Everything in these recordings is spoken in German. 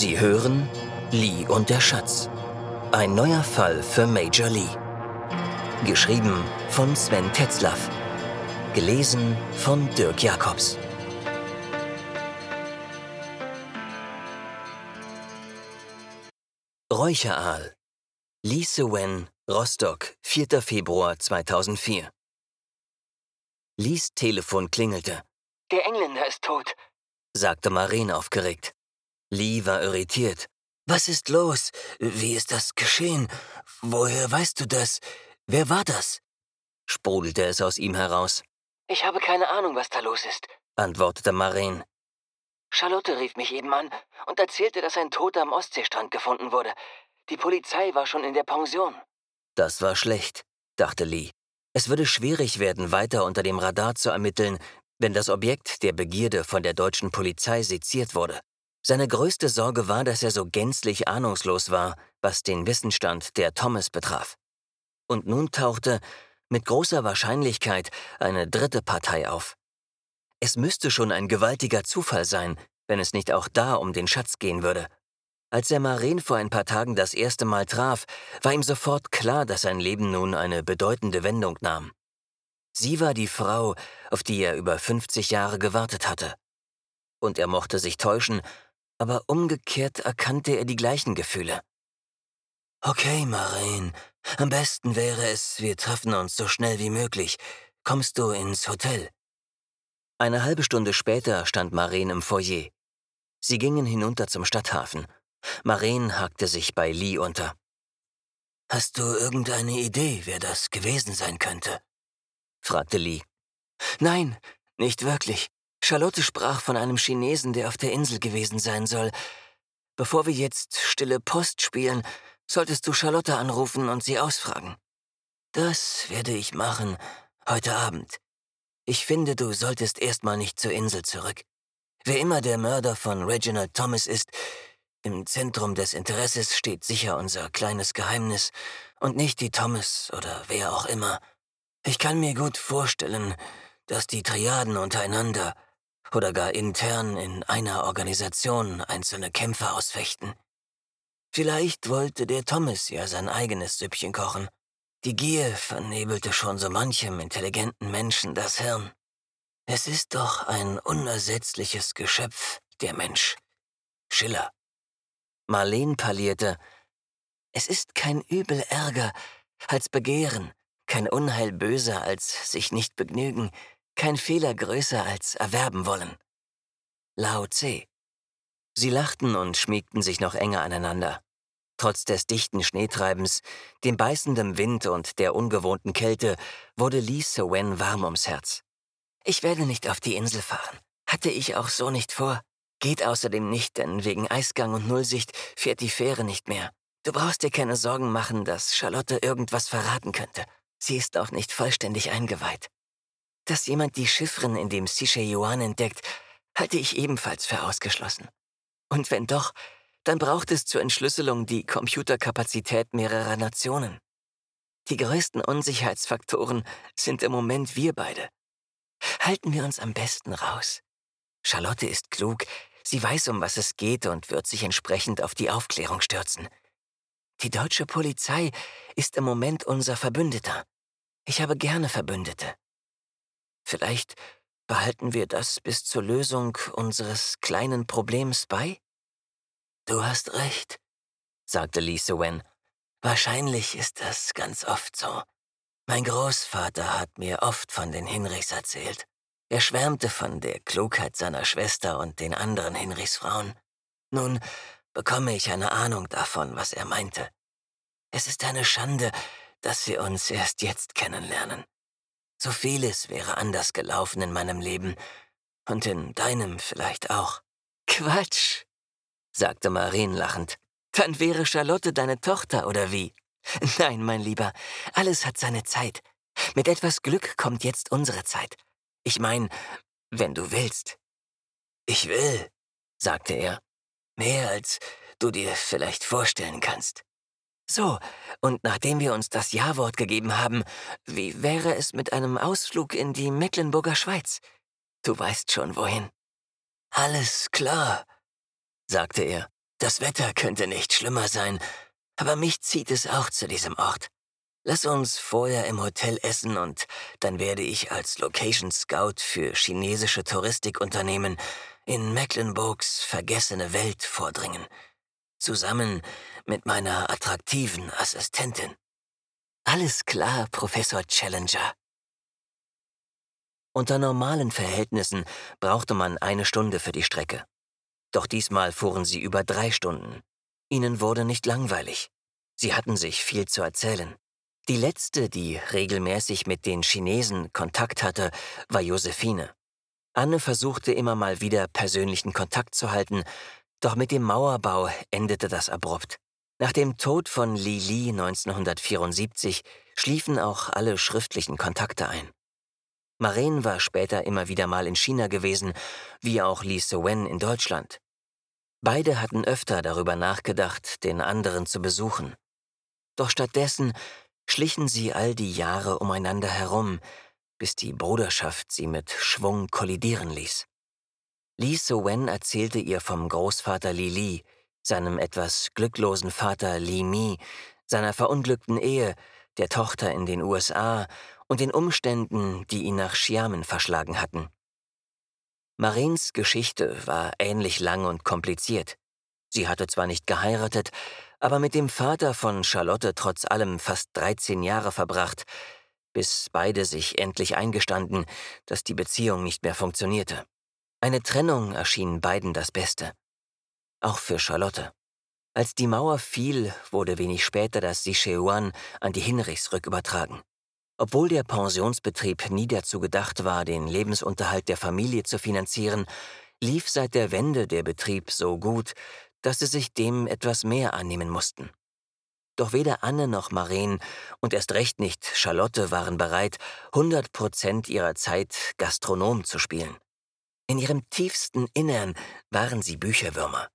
Sie hören Lee und der Schatz. Ein neuer Fall für Major Lee. Geschrieben von Sven Tetzlaff. Gelesen von Dirk Jacobs. Räucheraal. Lee Sewen, Rostock, 4. Februar 2004. Lees Telefon klingelte. Der Engländer ist tot, sagte Maren aufgeregt. Lee war irritiert. Was ist los? Wie ist das geschehen? Woher weißt du das? Wer war das? sprudelte es aus ihm heraus. Ich habe keine Ahnung, was da los ist, antwortete Maren. Charlotte rief mich eben an und erzählte, dass ein Toter am Ostseestrand gefunden wurde. Die Polizei war schon in der Pension. Das war schlecht, dachte Lee. Es würde schwierig werden, weiter unter dem Radar zu ermitteln, wenn das Objekt der Begierde von der deutschen Polizei seziert wurde. Seine größte Sorge war, dass er so gänzlich ahnungslos war, was den Wissensstand der Thomas betraf. Und nun tauchte, mit großer Wahrscheinlichkeit, eine dritte Partei auf. Es müsste schon ein gewaltiger Zufall sein, wenn es nicht auch da um den Schatz gehen würde. Als er Maren vor ein paar Tagen das erste Mal traf, war ihm sofort klar, dass sein Leben nun eine bedeutende Wendung nahm. Sie war die Frau, auf die er über 50 Jahre gewartet hatte. Und er mochte sich täuschen, aber umgekehrt erkannte er die gleichen Gefühle. Okay, Maren, am besten wäre es, wir treffen uns so schnell wie möglich. Kommst du ins Hotel? Eine halbe Stunde später stand Maren im Foyer. Sie gingen hinunter zum Stadthafen. Maren hakte sich bei Lee unter. Hast du irgendeine Idee, wer das gewesen sein könnte? fragte Lee. Nein, nicht wirklich. Charlotte sprach von einem Chinesen, der auf der Insel gewesen sein soll. Bevor wir jetzt stille Post spielen, solltest du Charlotte anrufen und sie ausfragen. Das werde ich machen, heute Abend. Ich finde, du solltest erstmal nicht zur Insel zurück. Wer immer der Mörder von Reginald Thomas ist, im Zentrum des Interesses steht sicher unser kleines Geheimnis und nicht die Thomas oder wer auch immer. Ich kann mir gut vorstellen, dass die Triaden untereinander oder gar intern in einer Organisation einzelne Kämpfe ausfechten. Vielleicht wollte der Thomas ja sein eigenes Süppchen kochen. Die Gier vernebelte schon so manchem intelligenten Menschen das Hirn. Es ist doch ein unersetzliches Geschöpf, der Mensch. Schiller. Marleen parlierte, es ist kein Übel ärger als Begehren, kein Unheil böser als sich nicht begnügen, kein Fehler größer als erwerben wollen. Lao Tse. Sie lachten und schmiegten sich noch enger aneinander. Trotz des dichten Schneetreibens, dem beißenden Wind und der ungewohnten Kälte wurde Lee Sewen warm ums Herz. Ich werde nicht auf die Insel fahren. Hatte ich auch so nicht vor. Geht außerdem nicht, denn wegen Eisgang und Nullsicht fährt die Fähre nicht mehr. Du brauchst dir keine Sorgen machen, dass Charlotte irgendwas verraten könnte. Sie ist auch nicht vollständig eingeweiht. Dass jemand die Chiffren in dem Siche Yuan entdeckt, halte ich ebenfalls für ausgeschlossen. Und wenn doch, dann braucht es zur Entschlüsselung die Computerkapazität mehrerer Nationen. Die größten Unsicherheitsfaktoren sind im Moment wir beide. Halten wir uns am besten raus. Charlotte ist klug, sie weiß, um was es geht und wird sich entsprechend auf die Aufklärung stürzen. Die deutsche Polizei ist im Moment unser Verbündeter. Ich habe gerne Verbündete. Vielleicht behalten wir das bis zur Lösung unseres kleinen Problems bei? Du hast recht, sagte Lisa Wen. Wahrscheinlich ist das ganz oft so. Mein Großvater hat mir oft von den Hinrichs erzählt. Er schwärmte von der Klugheit seiner Schwester und den anderen Hinrichs Frauen. Nun bekomme ich eine Ahnung davon, was er meinte. Es ist eine Schande, dass wir uns erst jetzt kennenlernen. So vieles wäre anders gelaufen in meinem Leben und in deinem vielleicht auch. Quatsch, sagte Marien lachend. Dann wäre Charlotte deine Tochter oder wie? Nein, mein Lieber, alles hat seine Zeit. Mit etwas Glück kommt jetzt unsere Zeit. Ich mein, wenn du willst. Ich will, sagte er. Mehr als du dir vielleicht vorstellen kannst. So, und nachdem wir uns das Ja-Wort gegeben haben, wie wäre es mit einem Ausflug in die Mecklenburger Schweiz? Du weißt schon wohin. Alles klar, sagte er. Das Wetter könnte nicht schlimmer sein, aber mich zieht es auch zu diesem Ort. Lass uns vorher im Hotel essen und dann werde ich als Location Scout für chinesische Touristikunternehmen in Mecklenburgs vergessene Welt vordringen. Zusammen mit meiner attraktiven Assistentin. Alles klar, Professor Challenger. Unter normalen Verhältnissen brauchte man eine Stunde für die Strecke. Doch diesmal fuhren sie über drei Stunden. Ihnen wurde nicht langweilig. Sie hatten sich viel zu erzählen. Die letzte, die regelmäßig mit den Chinesen Kontakt hatte, war Josephine. Anne versuchte immer mal wieder persönlichen Kontakt zu halten, doch mit dem Mauerbau endete das abrupt. Nach dem Tod von Li Li 1974 schliefen auch alle schriftlichen Kontakte ein. Maren war später immer wieder mal in China gewesen, wie auch Li Sewen in Deutschland. Beide hatten öfter darüber nachgedacht, den anderen zu besuchen. Doch stattdessen schlichen sie all die Jahre umeinander herum, bis die Bruderschaft sie mit Schwung kollidieren ließ. Li So-wen erzählte ihr vom Großvater Li Li, seinem etwas glücklosen Vater Li Mi, seiner verunglückten Ehe, der Tochter in den USA und den Umständen, die ihn nach Xiamen verschlagen hatten. Marins Geschichte war ähnlich lang und kompliziert. Sie hatte zwar nicht geheiratet, aber mit dem Vater von Charlotte trotz allem fast 13 Jahre verbracht, bis beide sich endlich eingestanden, dass die Beziehung nicht mehr funktionierte. Eine Trennung erschien beiden das Beste. Auch für Charlotte. Als die Mauer fiel, wurde wenig später das Sichuan an die Hinrichs rückübertragen. Obwohl der Pensionsbetrieb nie dazu gedacht war, den Lebensunterhalt der Familie zu finanzieren, lief seit der Wende der Betrieb so gut, dass sie sich dem etwas mehr annehmen mussten. Doch weder Anne noch Maren und erst recht nicht Charlotte waren bereit, 100 Prozent ihrer Zeit Gastronom zu spielen. In ihrem tiefsten Innern waren sie Bücherwürmer,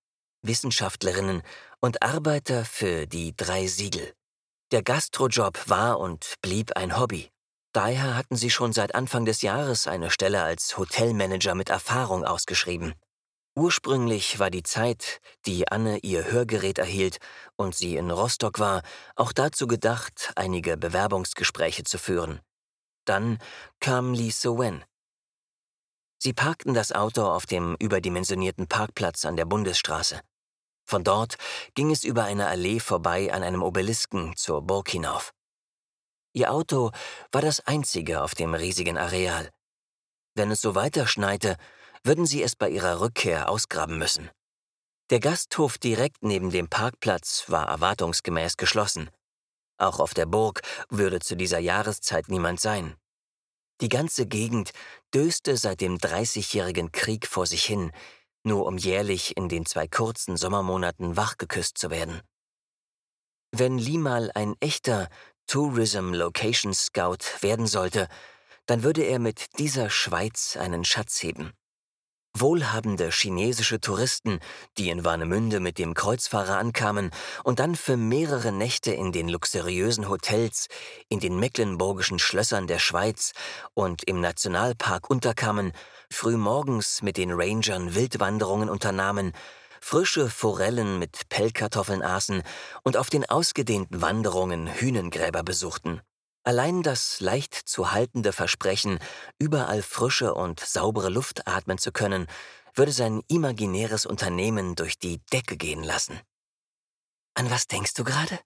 Wissenschaftlerinnen und Arbeiter für die drei Siegel. Der Gastrojob war und blieb ein Hobby. Daher hatten sie schon seit Anfang des Jahres eine Stelle als Hotelmanager mit Erfahrung ausgeschrieben. Ursprünglich war die Zeit, die Anne ihr Hörgerät erhielt und sie in Rostock war, auch dazu gedacht, einige Bewerbungsgespräche zu führen. Dann kam Lee So-wen. Sie parkten das Auto auf dem überdimensionierten Parkplatz an der Bundesstraße. Von dort ging es über eine Allee vorbei an einem Obelisken zur Burg hinauf. Ihr Auto war das einzige auf dem riesigen Areal. Wenn es so weiter schneite, würden sie es bei ihrer Rückkehr ausgraben müssen. Der Gasthof direkt neben dem Parkplatz war erwartungsgemäß geschlossen. Auch auf der Burg würde zu dieser Jahreszeit niemand sein. Die ganze Gegend döste seit dem Dreißigjährigen Krieg vor sich hin, nur um jährlich in den zwei kurzen Sommermonaten wachgeküsst zu werden. Wenn Lee mal ein echter Tourism Location Scout werden sollte, dann würde er mit dieser Schweiz einen Schatz heben. Wohlhabende chinesische Touristen, die in Warnemünde mit dem Kreuzfahrer ankamen und dann für mehrere Nächte in den luxuriösen Hotels, in den mecklenburgischen Schlössern der Schweiz und im Nationalpark unterkamen, frühmorgens mit den Rangern Wildwanderungen unternahmen, frische Forellen mit Pellkartoffeln aßen und auf den ausgedehnten Wanderungen Hühnengräber besuchten. Allein das leicht zu haltende Versprechen, überall frische und saubere Luft atmen zu können, würde sein imaginäres Unternehmen durch die Decke gehen lassen. An was denkst du gerade?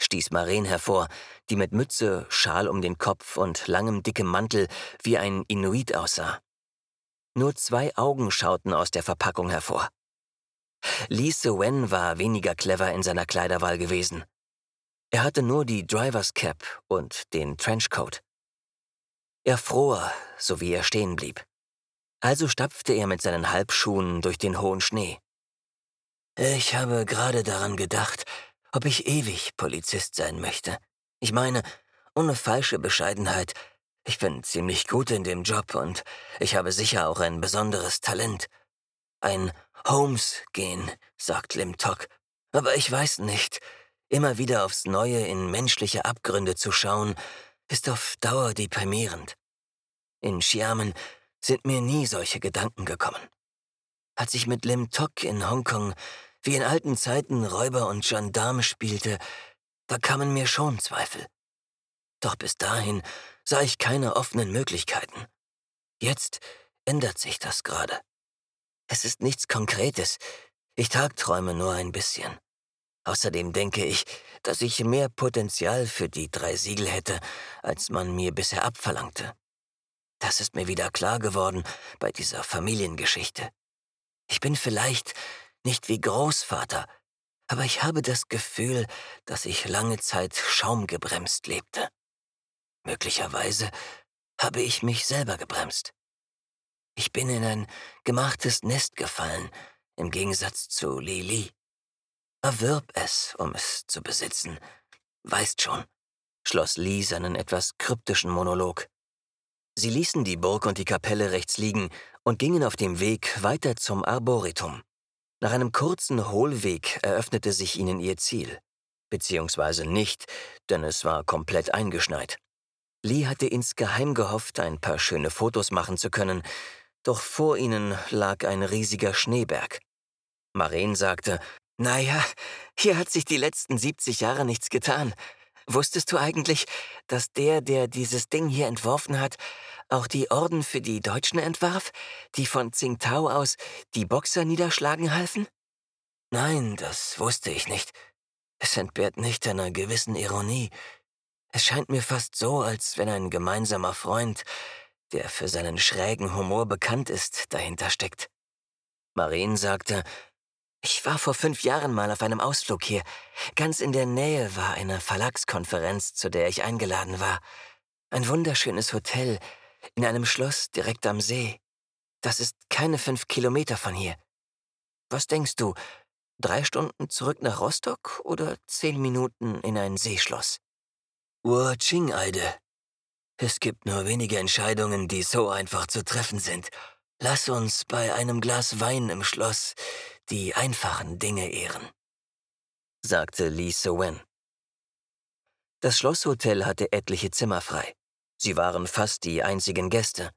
stieß Maren hervor, die mit Mütze, Schal um den Kopf und langem dickem Mantel wie ein Inuit aussah. Nur zwei Augen schauten aus der Verpackung hervor. Lee Wen war weniger clever in seiner Kleiderwahl gewesen. Er hatte nur die Drivers Cap und den Trenchcoat. Er fror, so wie er stehen blieb. Also stapfte er mit seinen Halbschuhen durch den hohen Schnee. Ich habe gerade daran gedacht, ob ich ewig Polizist sein möchte. Ich meine, ohne falsche Bescheidenheit, ich bin ziemlich gut in dem Job und ich habe sicher auch ein besonderes Talent. Ein Holmes-Gen, sagt Lim Tok. Aber ich weiß nicht, Immer wieder aufs Neue in menschliche Abgründe zu schauen, ist auf Dauer deprimierend. In Xiamen sind mir nie solche Gedanken gekommen. Als ich mit Lim Tok in Hongkong wie in alten Zeiten Räuber und Gendarm spielte, da kamen mir schon Zweifel. Doch bis dahin sah ich keine offenen Möglichkeiten. Jetzt ändert sich das gerade. Es ist nichts Konkretes. Ich tagträume nur ein bisschen. Außerdem denke ich, dass ich mehr Potenzial für die drei Siegel hätte, als man mir bisher abverlangte. Das ist mir wieder klar geworden bei dieser Familiengeschichte. Ich bin vielleicht nicht wie Großvater, aber ich habe das Gefühl, dass ich lange Zeit schaumgebremst lebte. Möglicherweise habe ich mich selber gebremst. Ich bin in ein gemachtes Nest gefallen, im Gegensatz zu Lili. Erwirb es, um es zu besitzen. Weißt schon, schloss Lee seinen etwas kryptischen Monolog. Sie ließen die Burg und die Kapelle rechts liegen und gingen auf dem Weg weiter zum Arboretum. Nach einem kurzen Hohlweg eröffnete sich ihnen ihr Ziel. Beziehungsweise nicht, denn es war komplett eingeschneit. Lee hatte insgeheim gehofft, ein paar schöne Fotos machen zu können, doch vor ihnen lag ein riesiger Schneeberg. Maren sagte, Naja, hier hat sich die letzten 70 Jahre nichts getan. Wusstest du eigentlich, dass der, der dieses Ding hier entworfen hat, auch die Orden für die Deutschen entwarf, die von Tsingtao aus die Boxer niederschlagen halfen? Nein, das wusste ich nicht. Es entbehrt nicht einer gewissen Ironie. Es scheint mir fast so, als wenn ein gemeinsamer Freund der für seinen schrägen Humor bekannt ist, dahinter steckt. Maren sagte, ich war vor fünf Jahren mal auf einem Ausflug hier. Ganz in der Nähe war eine Verlagskonferenz, zu der ich eingeladen war. Ein wunderschönes Hotel in einem Schloss direkt am See. Das ist keine fünf Kilometer von hier. Was denkst du, drei Stunden zurück nach Rostock oder zehn Minuten in ein Seeschloss? Urching-Eide, es gibt nur wenige Entscheidungen, die so einfach zu treffen sind. Lass uns bei einem Glas Wein im Schloss die einfachen Dinge ehren, sagte Lee So-wen. Das Schlosshotel hatte etliche Zimmer frei. Sie waren fast die einzigen Gäste.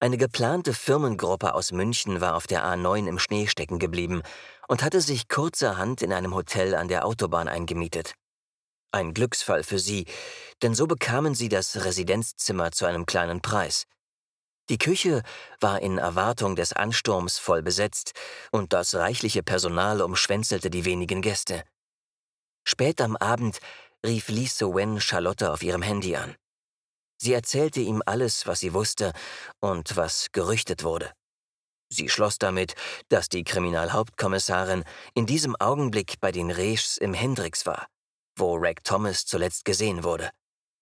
Eine geplante Firmengruppe aus München war auf der A9 im Schnee stecken geblieben und hatte sich kurzerhand in einem Hotel an der Autobahn eingemietet. Ein Glücksfall für sie, denn so bekamen sie das Residenzzimmer zu einem kleinen Preis. Die Küche war in Erwartung des Ansturms voll besetzt, und das reichliche Personal umschwänzelte die wenigen Gäste. Spät am Abend rief Lee So-wen Charlotte auf ihrem Handy an. Sie erzählte ihm alles, was sie wusste und was gerüchtet wurde. Sie schloss damit, dass die Kriminalhauptkommissarin in diesem Augenblick bei den Reschs im Hendrix war wo Reg Thomas zuletzt gesehen wurde.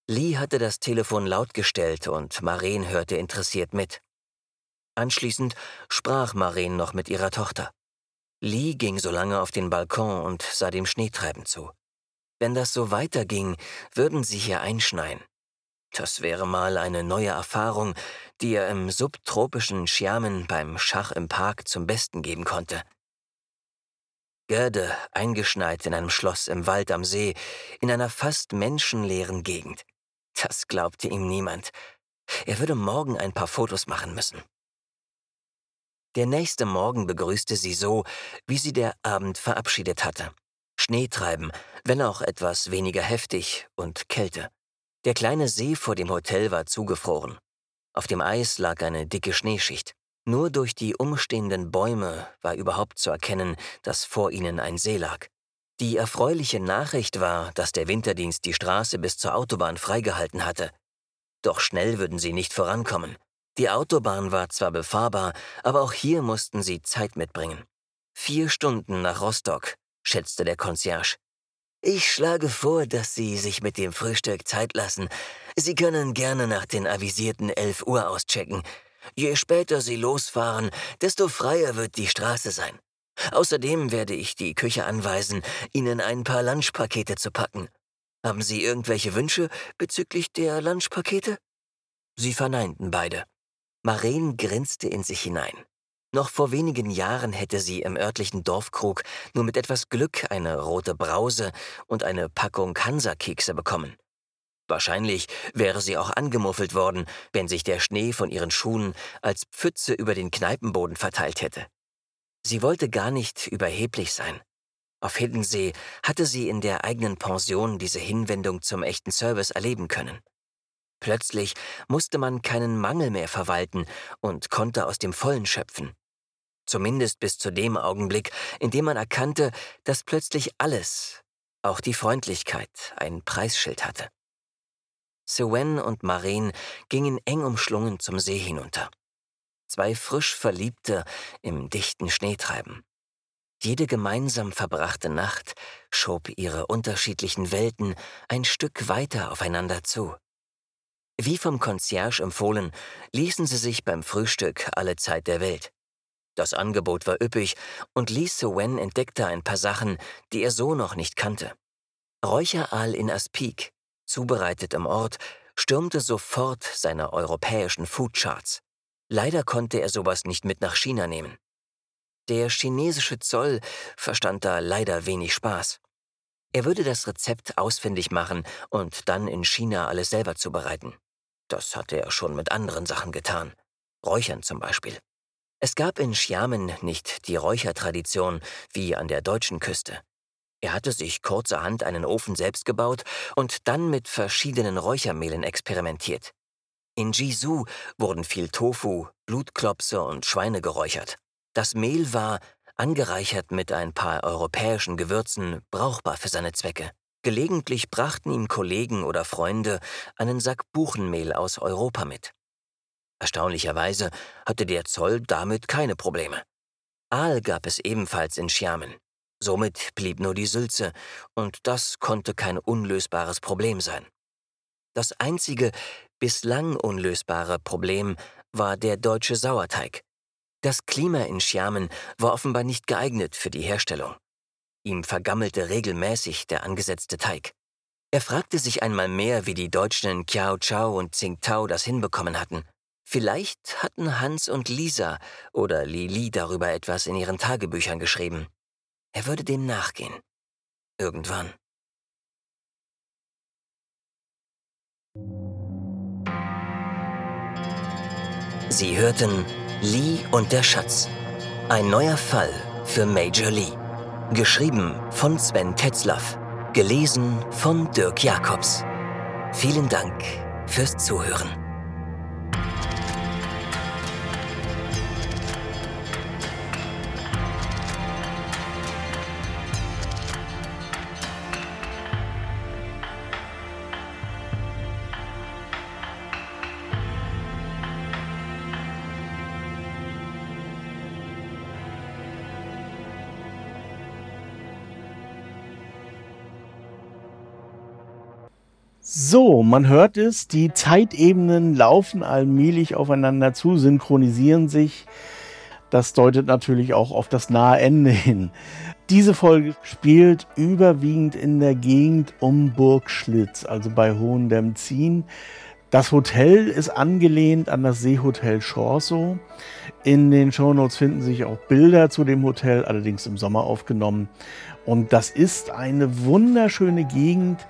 Lee hatte das Telefon laut gestellt und Maren hörte interessiert mit. Anschließend sprach Maren noch mit ihrer Tochter. Lee ging so lange auf den Balkon und sah dem Schneetreiben zu. Wenn das so weiterging, würden sie hier einschneien. Das wäre mal eine neue Erfahrung, die er im subtropischen Xiamen beim Schach im Park zum Besten geben konnte. Gerde, eingeschneit in einem Schloss im Wald am See, in einer fast menschenleeren Gegend. Das glaubte ihm niemand. Er würde morgen ein paar Fotos machen müssen. Der nächste Morgen begrüßte sie so, wie sie der Abend verabschiedet hatte. Schneetreiben, wenn auch etwas weniger heftig, und Kälte. Der kleine See vor dem Hotel war zugefroren. Auf dem Eis lag eine dicke Schneeschicht. Nur durch die umstehenden Bäume war überhaupt zu erkennen, dass vor ihnen ein See lag. Die erfreuliche Nachricht war, dass der Winterdienst die Straße bis zur Autobahn freigehalten hatte. Doch schnell würden sie nicht vorankommen. Die Autobahn war zwar befahrbar, aber auch hier mussten sie Zeit mitbringen. Vier Stunden nach Rostock, schätzte der Concierge. Ich schlage vor, dass Sie sich mit dem Frühstück Zeit lassen. Sie können gerne nach den avisierten 11 Uhr auschecken. Je später Sie losfahren, desto freier wird die Straße sein. Außerdem werde ich die Küche anweisen, Ihnen ein paar Lunchpakete zu packen. Haben Sie irgendwelche Wünsche bezüglich der Lunchpakete? Sie verneinten beide. Maren grinste in sich hinein. Noch vor wenigen Jahren hätte sie im örtlichen Dorfkrug nur mit etwas Glück eine rote Brause und eine Packung Hansa-Kekse bekommen. Wahrscheinlich wäre sie auch angemuffelt worden, wenn sich der Schnee von ihren Schuhen als Pfütze über den Kneipenboden verteilt hätte. Sie wollte gar nicht überheblich sein. Auf Hiddensee hatte sie in der eigenen Pension diese Hinwendung zum echten Service erleben können. Plötzlich musste man keinen Mangel mehr verwalten und konnte aus dem Vollen schöpfen. Zumindest bis zu dem Augenblick, in dem man erkannte, dass plötzlich alles, auch die Freundlichkeit, ein Preisschild hatte. Sewen und Maren gingen eng umschlungen zum See hinunter. Zwei frisch Verliebte im dichten Schneetreiben. Jede gemeinsam verbrachte Nacht schob ihre unterschiedlichen Welten ein Stück weiter aufeinander zu. Wie vom Concierge empfohlen, ließen sie sich beim Frühstück alle Zeit der Welt. Das Angebot war üppig und Lee Wen entdeckte ein paar Sachen, die er so noch nicht kannte. Räucheraal in Aspik, zubereitet im Ort, stürmte sofort seine europäischen Foodcharts. Leider konnte er sowas nicht mit nach China nehmen. Der chinesische Zoll verstand da leider wenig Spaß. Er würde das Rezept ausfindig machen und dann in China alles selber zubereiten. Das hatte er schon mit anderen Sachen getan. Räuchern zum Beispiel. Es gab in Xiamen nicht die Räuchertradition wie an der deutschen Küste. Er hatte sich kurzerhand einen Ofen selbst gebaut und dann mit verschiedenen Räuchermehlen experimentiert. In Jisu wurden viel Tofu, Blutklopse und Schweine geräuchert. Das Mehl war, angereichert mit ein paar europäischen Gewürzen, brauchbar für seine Zwecke. Gelegentlich brachten ihm Kollegen oder Freunde einen Sack Buchenmehl aus Europa mit. Erstaunlicherweise hatte der Zoll damit keine Probleme. Aal gab es ebenfalls in Xiamen. Somit blieb nur die Sülze, und das konnte kein unlösbares Problem sein. Das einzige bislang unlösbare Problem war der deutsche Sauerteig. Das Klima in Xiamen war offenbar nicht geeignet für die Herstellung. Ihm vergammelte regelmäßig der angesetzte Teig. Er fragte sich einmal mehr, wie die Deutschen in Kiao Chao und Tsingtao das hinbekommen hatten. Vielleicht hatten Hans und Lisa oder Lili darüber etwas in ihren Tagebüchern geschrieben. Er würde dem nachgehen. Irgendwann. Sie hörten Lee und der Schatz. Ein neuer Fall für Major Lee. Geschrieben von Sven Tetzlaff. Gelesen von Dirk Jacobs. Vielen Dank fürs Zuhören. So, man hört es, die Zeitebenen laufen allmählich aufeinander zu, synchronisieren sich. Das deutet natürlich auch auf das nahe Ende hin. Diese Folge spielt überwiegend in der Gegend um Burg Schlitz, also bei Hohendemzin. Das Hotel ist angelehnt an das Seehotel Schorso. In den Shownotes finden sich auch Bilder zu dem Hotel, allerdings im Sommer aufgenommen. Und das ist eine wunderschöne Gegend,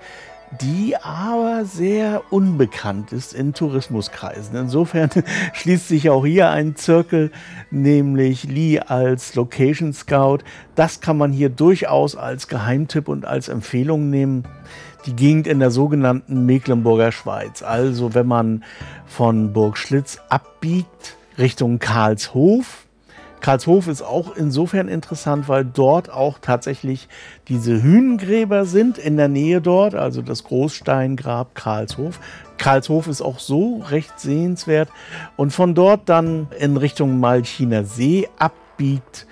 die aber sehr unbekannt ist in Tourismuskreisen. Insofern schließt sich auch hier ein Zirkel, nämlich Lee als Location Scout. Das kann man hier durchaus als Geheimtipp und als Empfehlung nehmen. Die Gegend in der sogenannten Mecklenburger Schweiz. Also wenn man von Burg Schlitz abbiegt Richtung Karlshof, Karlshof ist auch insofern interessant, weil dort auch tatsächlich diese Hünengräber sind in der Nähe dort, also das Großsteingrab Karlshof. Karlshof ist auch so recht sehenswert und von dort dann in Richtung Malchiner See abbiegt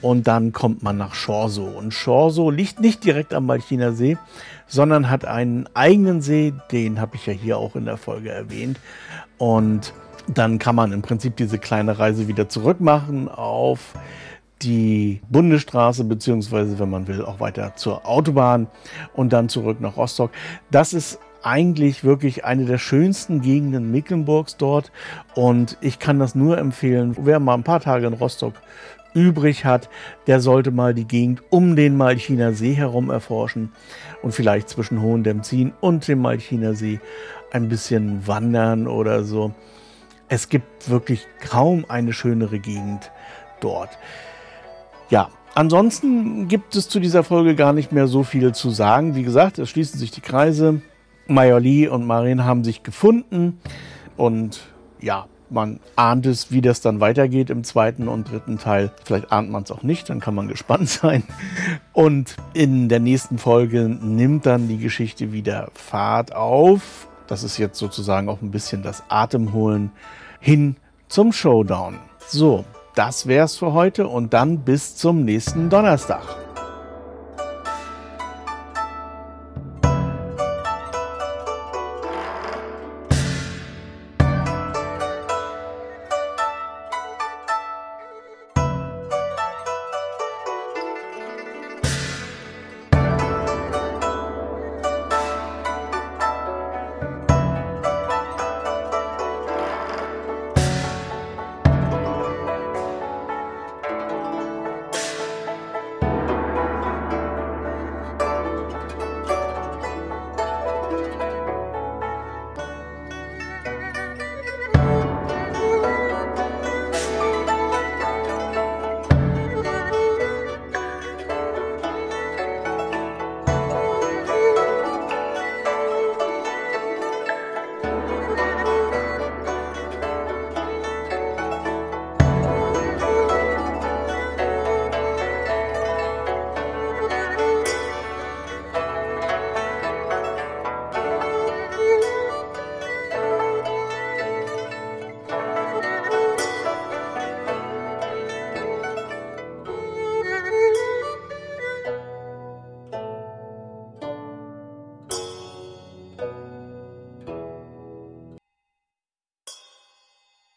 und dann kommt man nach Schorso. Und Schorso liegt nicht direkt am Malchiner See, sondern hat einen eigenen See, den habe ich ja hier auch in der Folge erwähnt. Und dann kann man im Prinzip diese kleine Reise wieder zurück machen auf die Bundesstraße, beziehungsweise, wenn man will, auch weiter zur Autobahn und dann zurück nach Rostock. Das ist eigentlich wirklich eine der schönsten Gegenden Mecklenburgs dort und ich kann das nur empfehlen, wer mal ein paar Tage in Rostock übrig hat, der sollte mal die Gegend um den Malchiner See herum erforschen und vielleicht zwischen Hohendemzin und dem Malchiner See ein bisschen wandern oder so. Es gibt wirklich kaum eine schönere Gegend dort. Ja, Ansonsten gibt es zu dieser Folge gar nicht mehr so viel zu sagen. Wie gesagt, es schließen sich die Kreise. Major Lee und Marin haben sich gefunden und ja, man ahnt es, wie das dann weitergeht im zweiten und dritten Teil. Vielleicht ahnt man es auch nicht, dann kann man gespannt sein. Und in der nächsten Folge nimmt dann die Geschichte wieder Fahrt auf. Das ist jetzt sozusagen auch ein bisschen das Atemholen hin zum Showdown. So, das wär's für heute und dann bis zum nächsten Donnerstag.